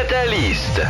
Catalyst.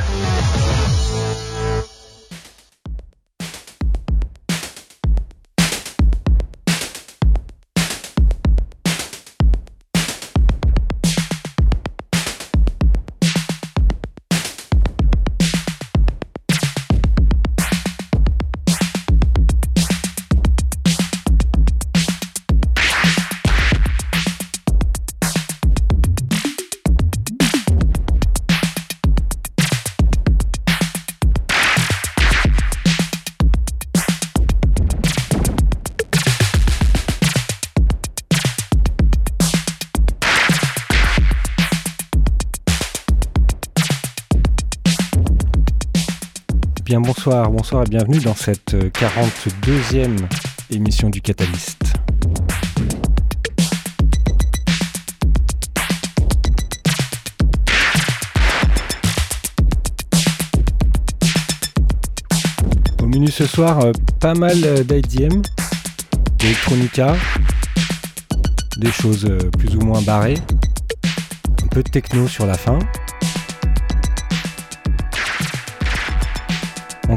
Bonsoir, bonsoir et bienvenue dans cette 42e émission du Catalyst. Au menu ce soir, euh, pas mal d'IDM, d'électronica, des choses euh, plus ou moins barrées, un peu de techno sur la fin.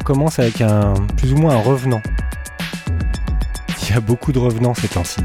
Commence avec un plus ou moins un revenant. Il y a beaucoup de revenants ces temps-ci.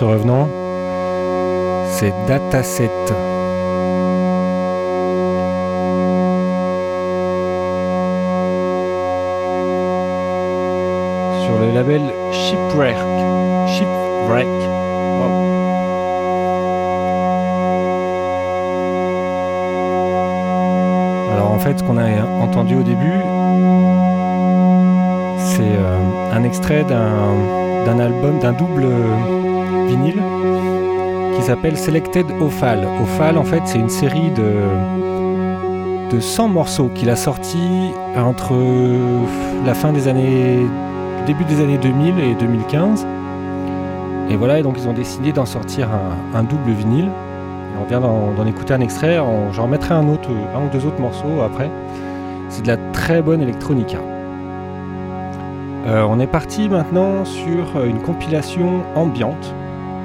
Ce revenant, c'est Dataset. S'appelle Selected Ophal. Ophal, en fait, c'est une série de, de 100 morceaux qu'il a sorti entre la fin des années, début des années 2000 et 2015. Et voilà, et donc ils ont décidé d'en sortir un, double vinyle. on vient d'en écouter un extrait, j'en remettrai un, autre, un ou deux autres morceaux après. C'est de la très bonne électronica. Euh, on est parti maintenant sur une compilation ambiante.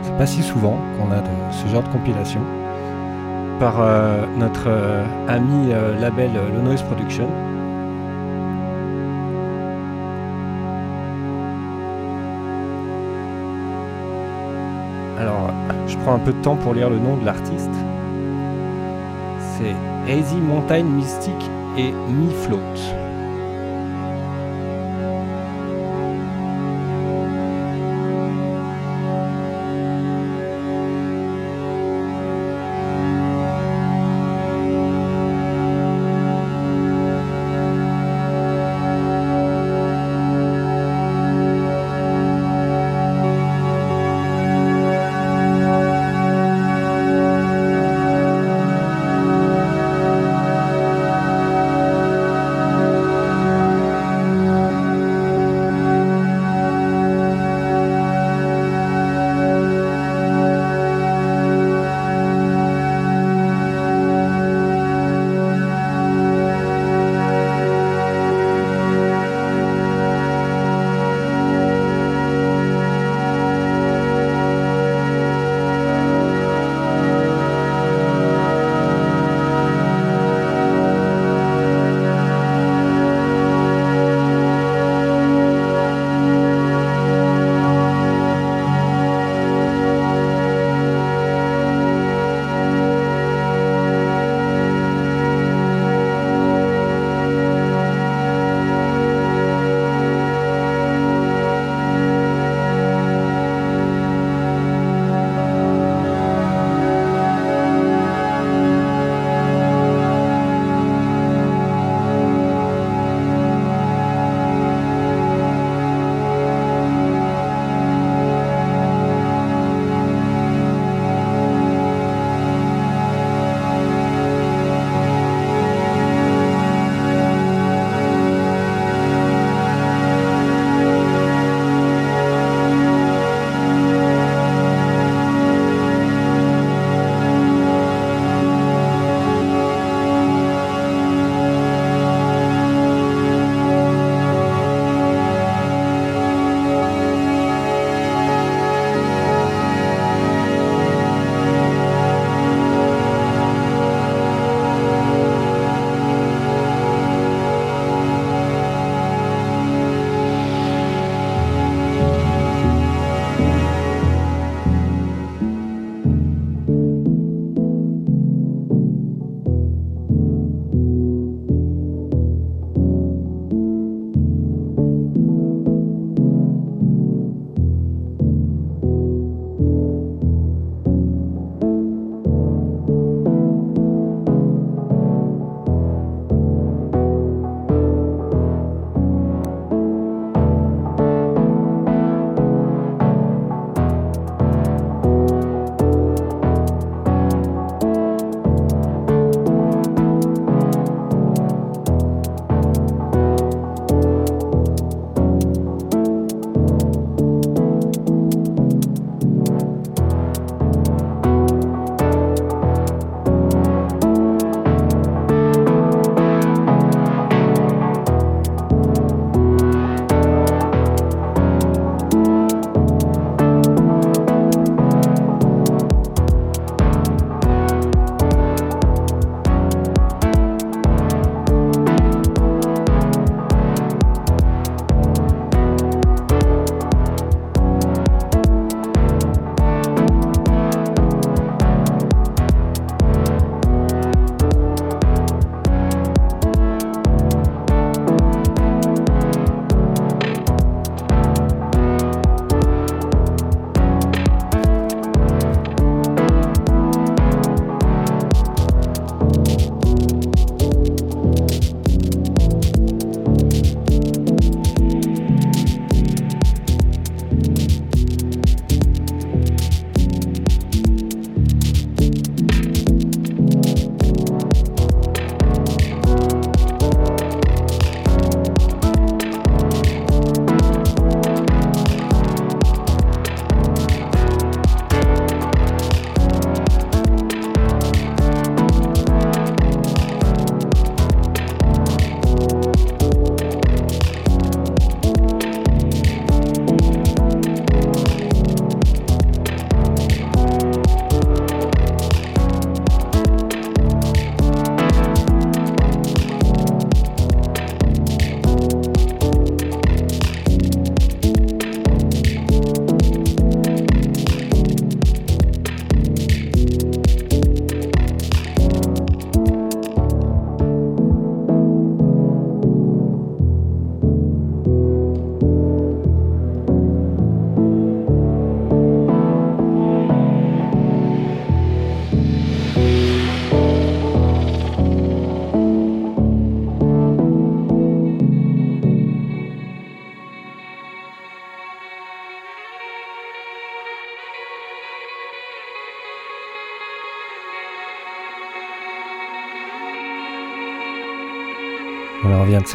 C'est pas si souvent qu'on a ce genre de compilation par euh, notre euh, ami label Lonoise Production. Alors, je prends un peu de temps pour lire le nom de l'artiste. C'est Hazy Mountain Mystic et Me Float.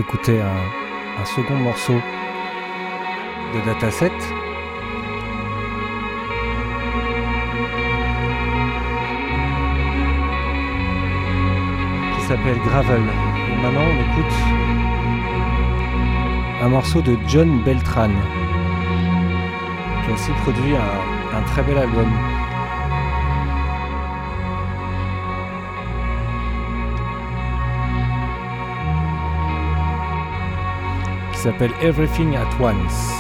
S'écouter un, second morceau de dataset. qui s'appelle Gravel. Maintenant on écoute un morceau de John Beltran qui a aussi produit un très bel album. S'appelle Everything at Once.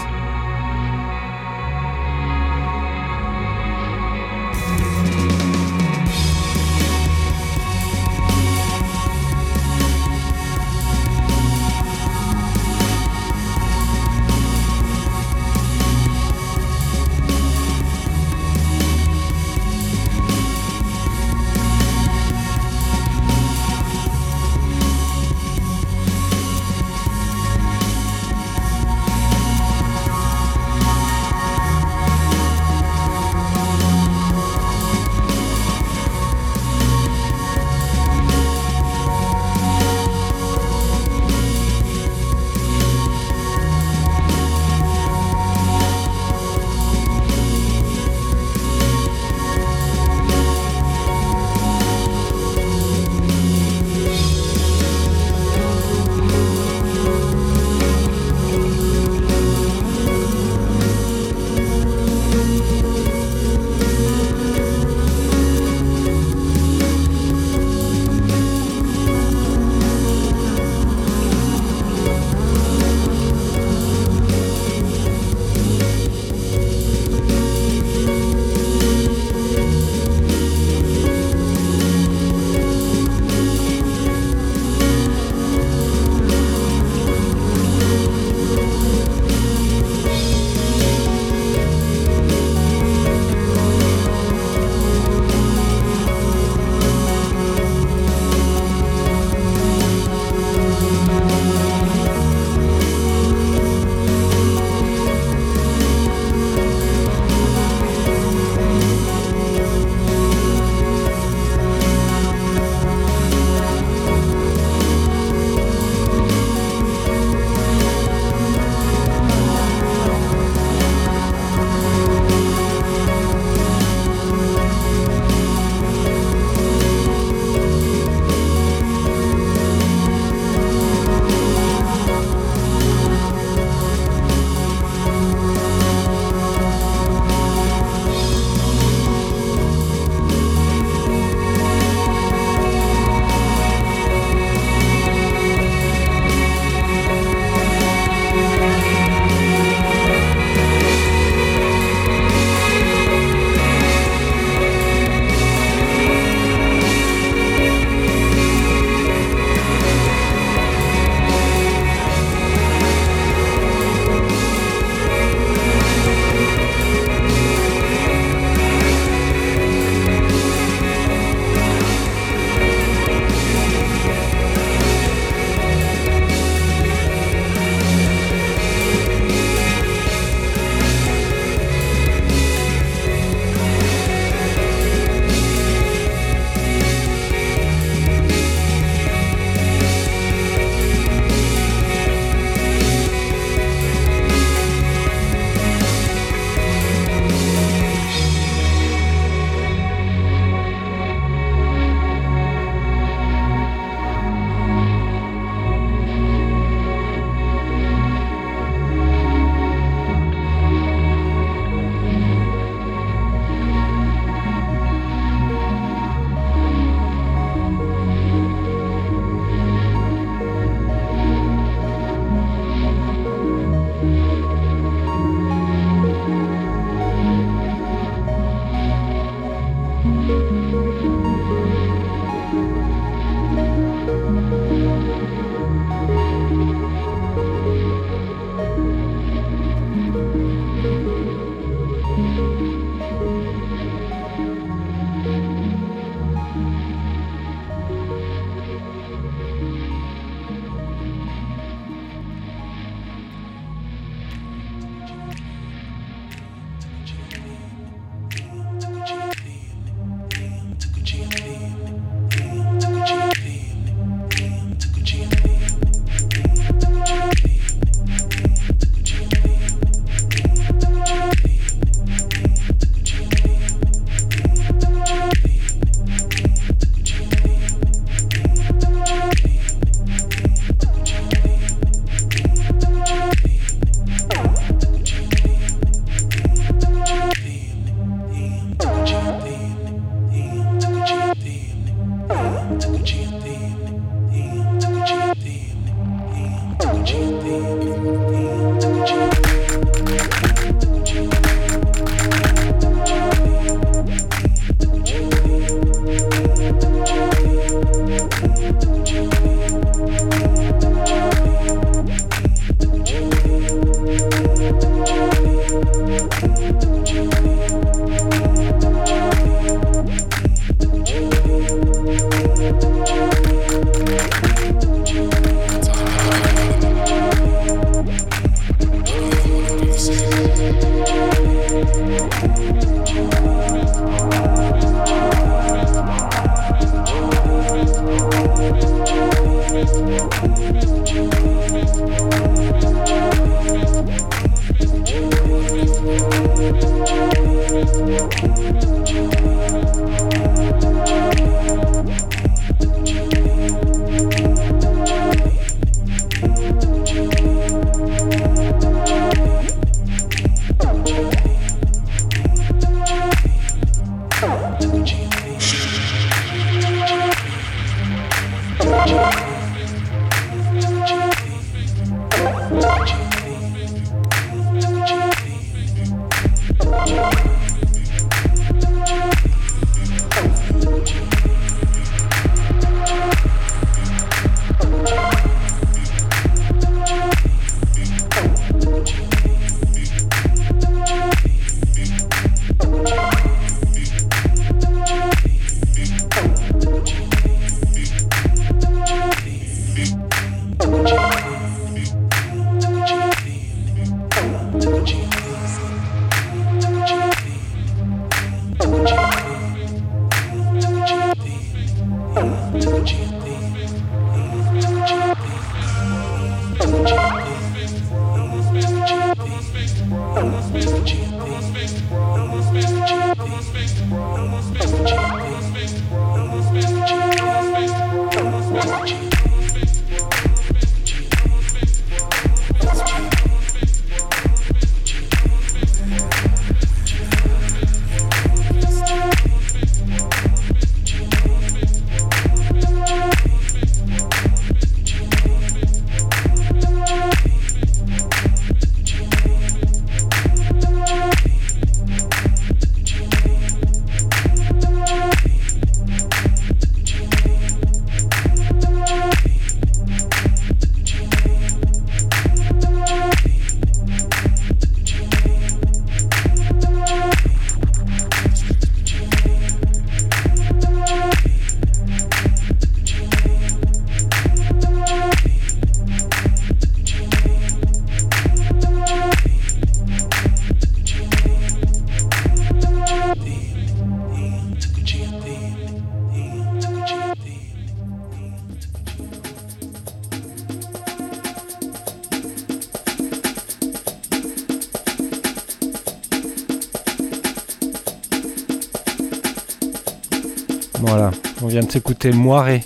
Vient de s'écouter Moiré.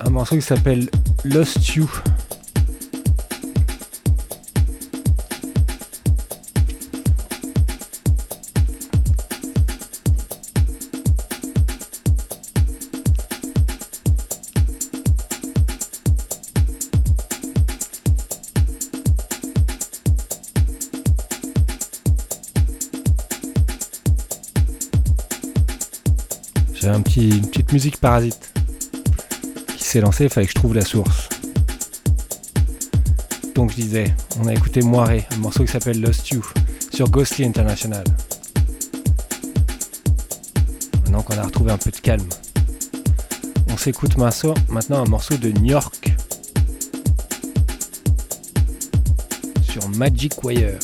Un morceau qui s'appelle Lost You. Musique parasite qui s'est lancée, il fallait que je trouve la source. Donc je disais, on a écouté Moiré, un morceau qui s'appelle Lost You sur Ghostly International. Maintenant qu'on a retrouvé un peu de calme, on s'écoute maintenant un morceau de New York sur Magic Wire.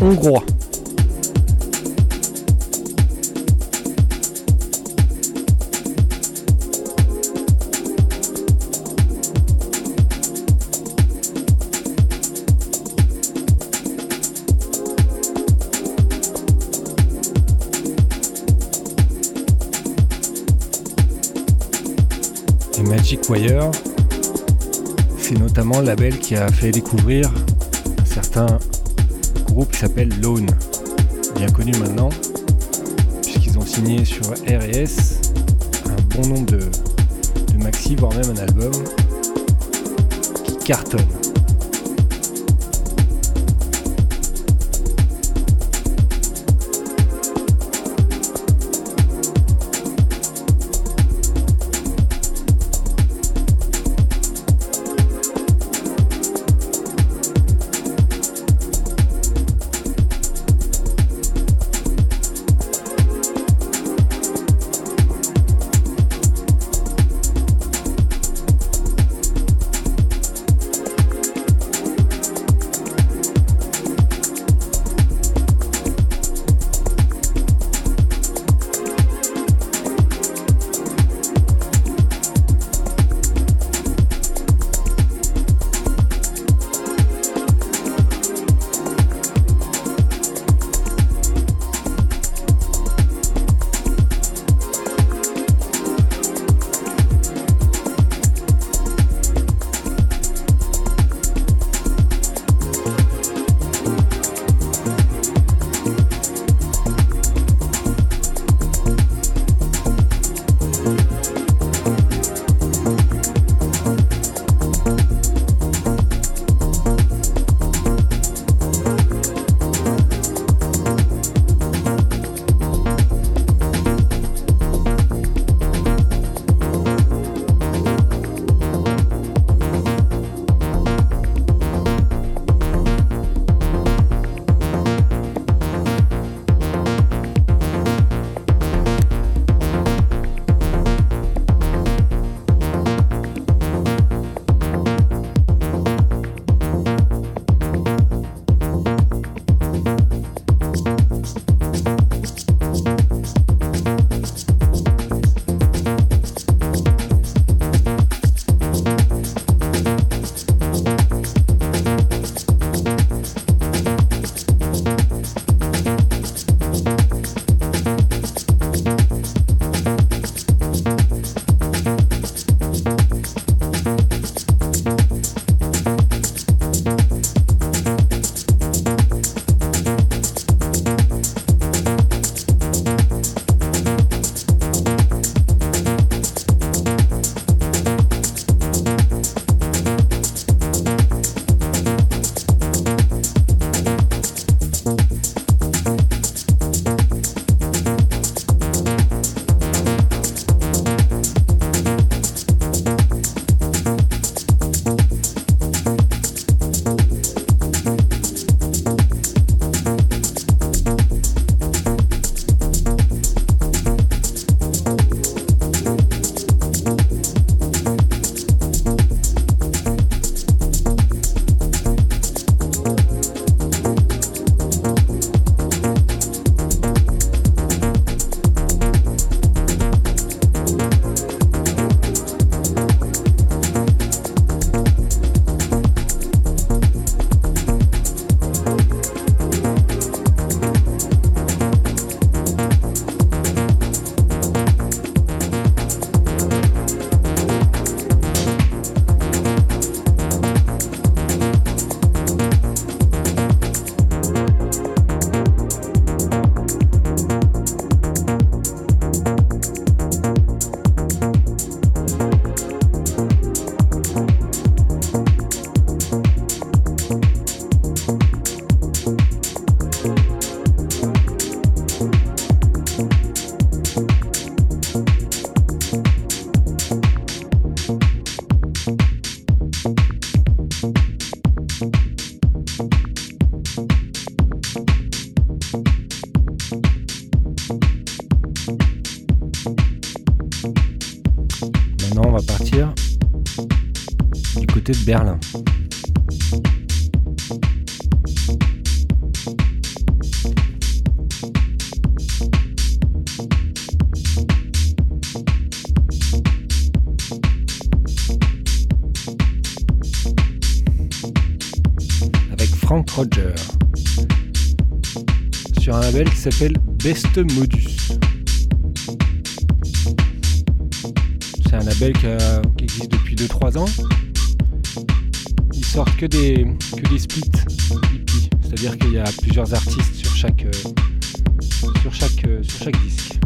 Hongrois. Et Magic Wire, c'est notamment le label qui a fait découvrir un certain groupe s'appelle Lone, bien connu maintenant, puisqu'ils ont signé sur R&S un bon nombre de, de maxi, voire même un album qui cartonne. Sur un label qui s'appelle Best Modus. C'est un label qui, existe depuis 2-3 ans. Ils sortent que des, que des splits c'est-à-dire qu'il y a plusieurs artistes sur chaque, euh, euh, sur chaque disque.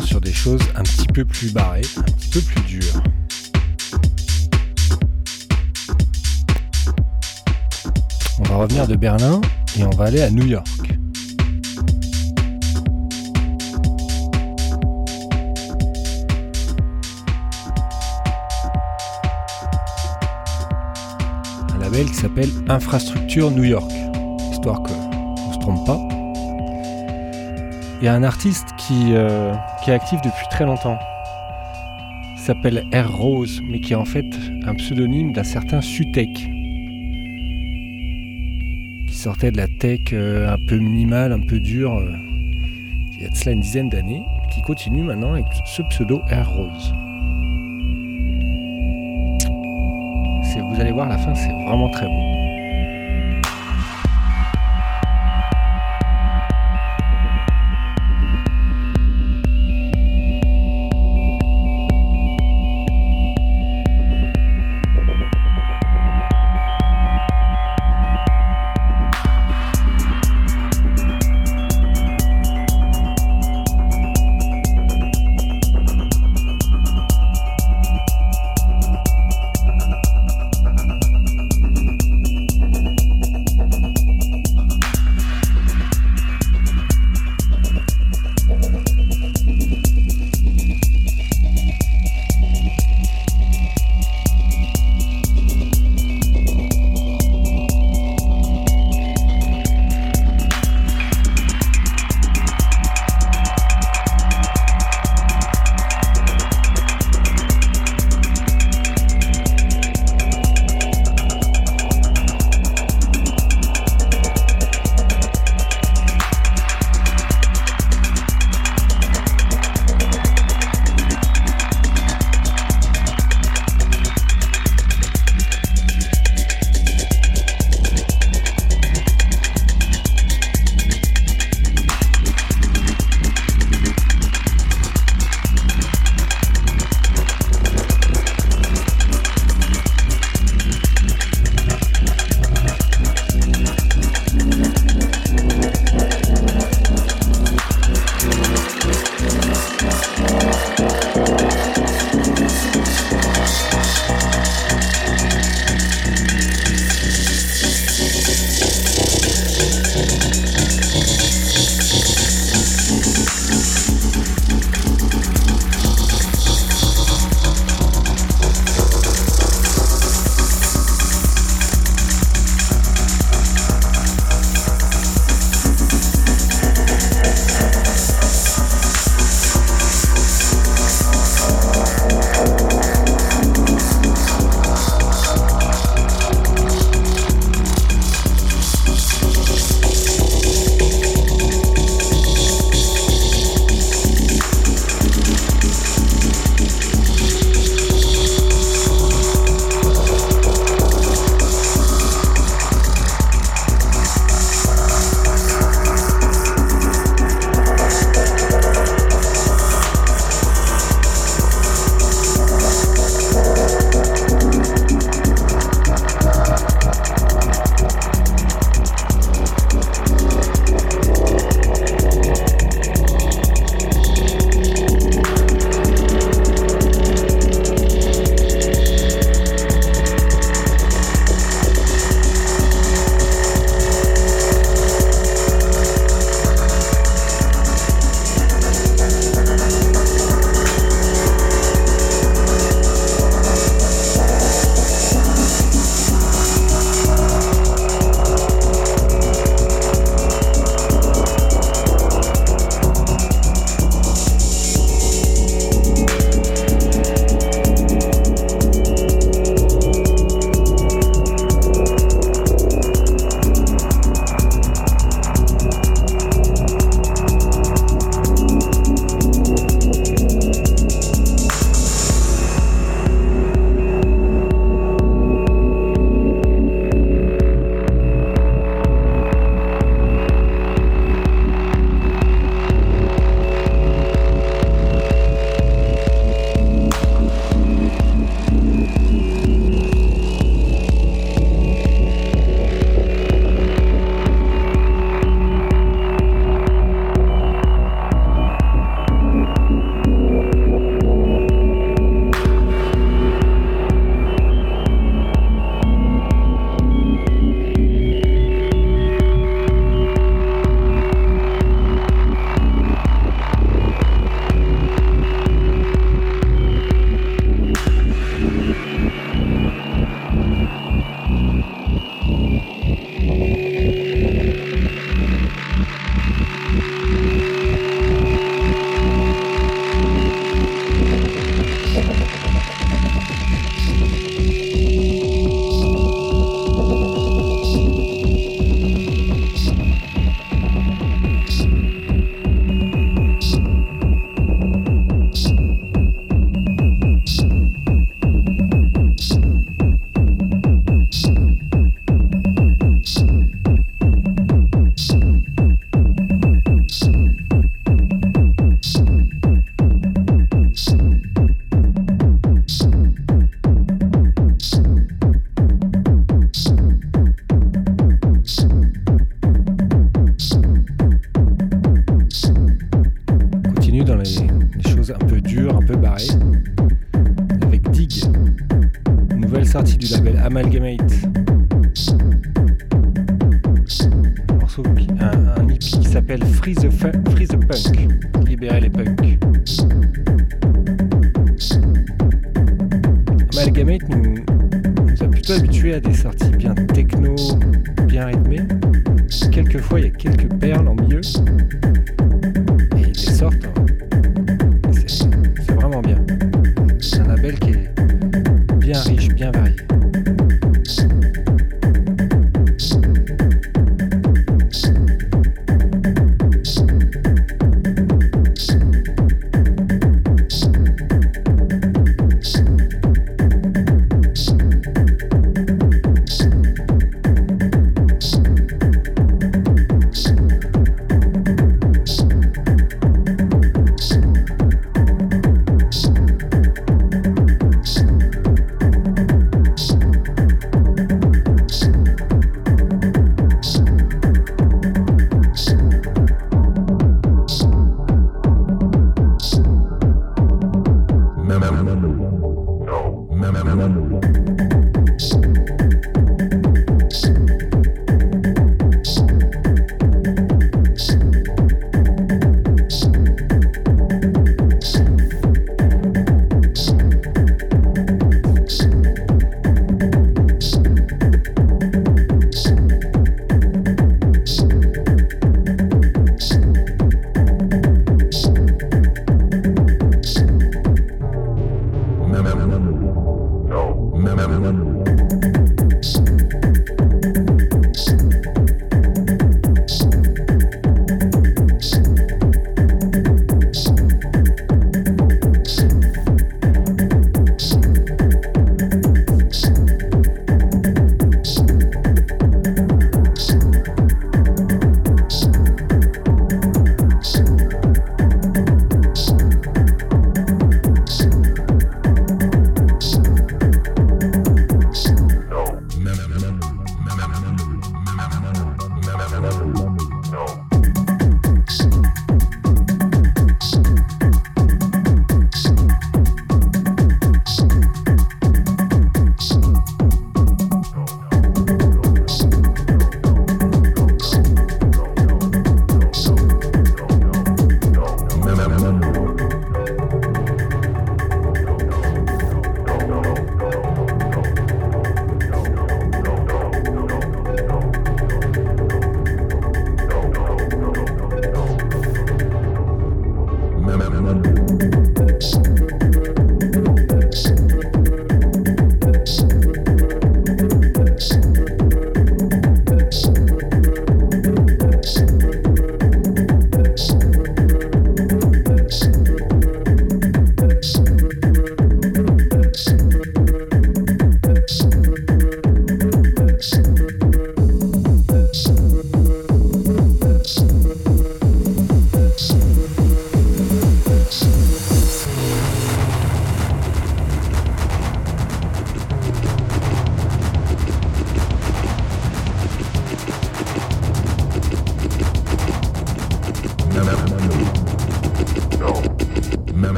Sur des choses un petit peu plus barrées, un petit peu plus dures. On va revenir de Berlin et on va aller à New York. Un label qui s'appelle Infrastructure New York, histoire qu'on ne se trompe pas. Il y a un artiste qui, euh, qui est actif depuis très longtemps. S'appelle R. Rose, mais qui est en fait un pseudonyme d'un certain Sutek. Qui sortait de la tech euh, un peu minimale, un peu dure, euh, il y a de cela une dizaine d'années, qui continue maintenant avec ce pseudo R. Rose. Vous allez voir, la fin, c'est vraiment très beau.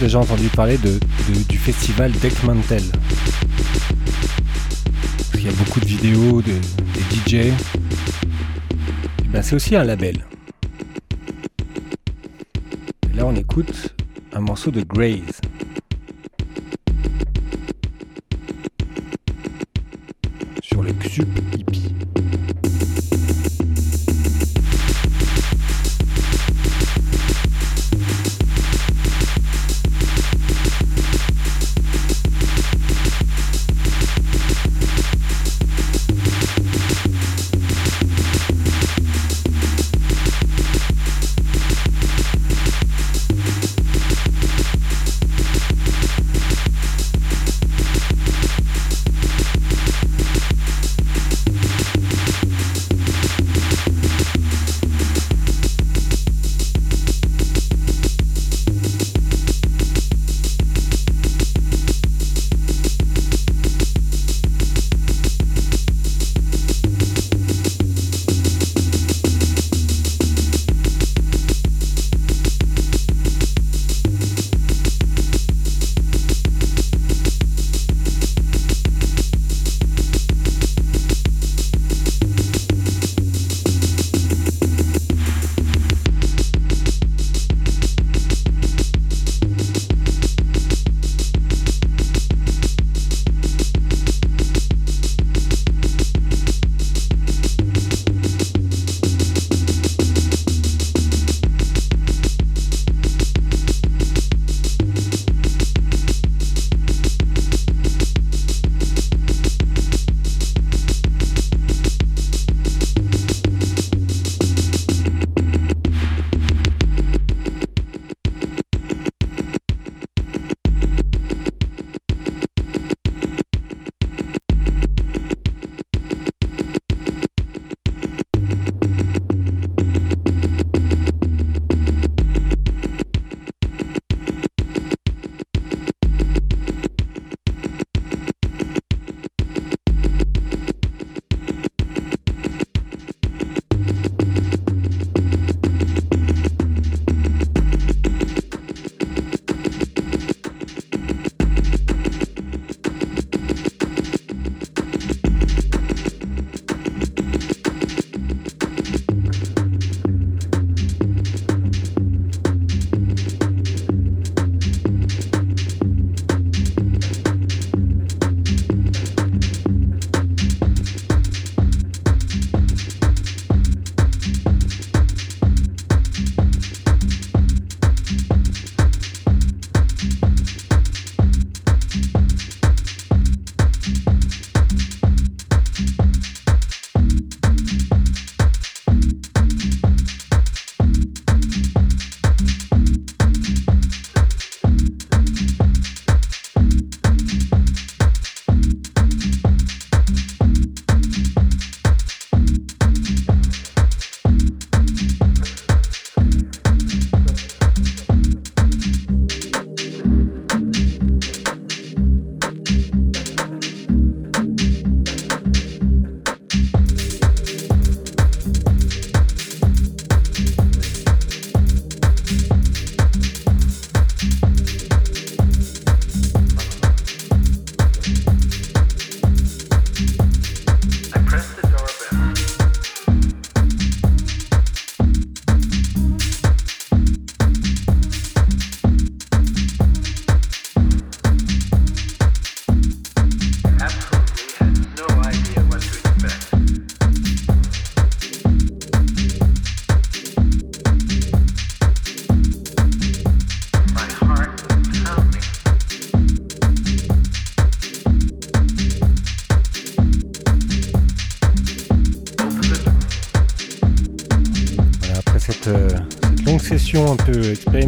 Déjà entendu parler de, du festival Deckmantel. qu'il y a beaucoup de vidéos de, des DJ. Ben, c'est aussi un label. Là, on écoute un morceau de Graze.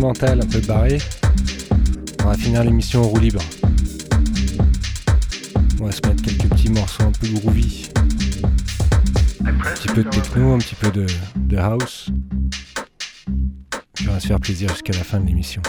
Un peu barrée, on va finir l'émission en roue libre. On va se mettre quelques petits morceaux un peu groovy. Un petit peu de techno, un petit peu de, house. on va se faire plaisir jusqu'à la fin de l'émission.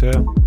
Tschüss.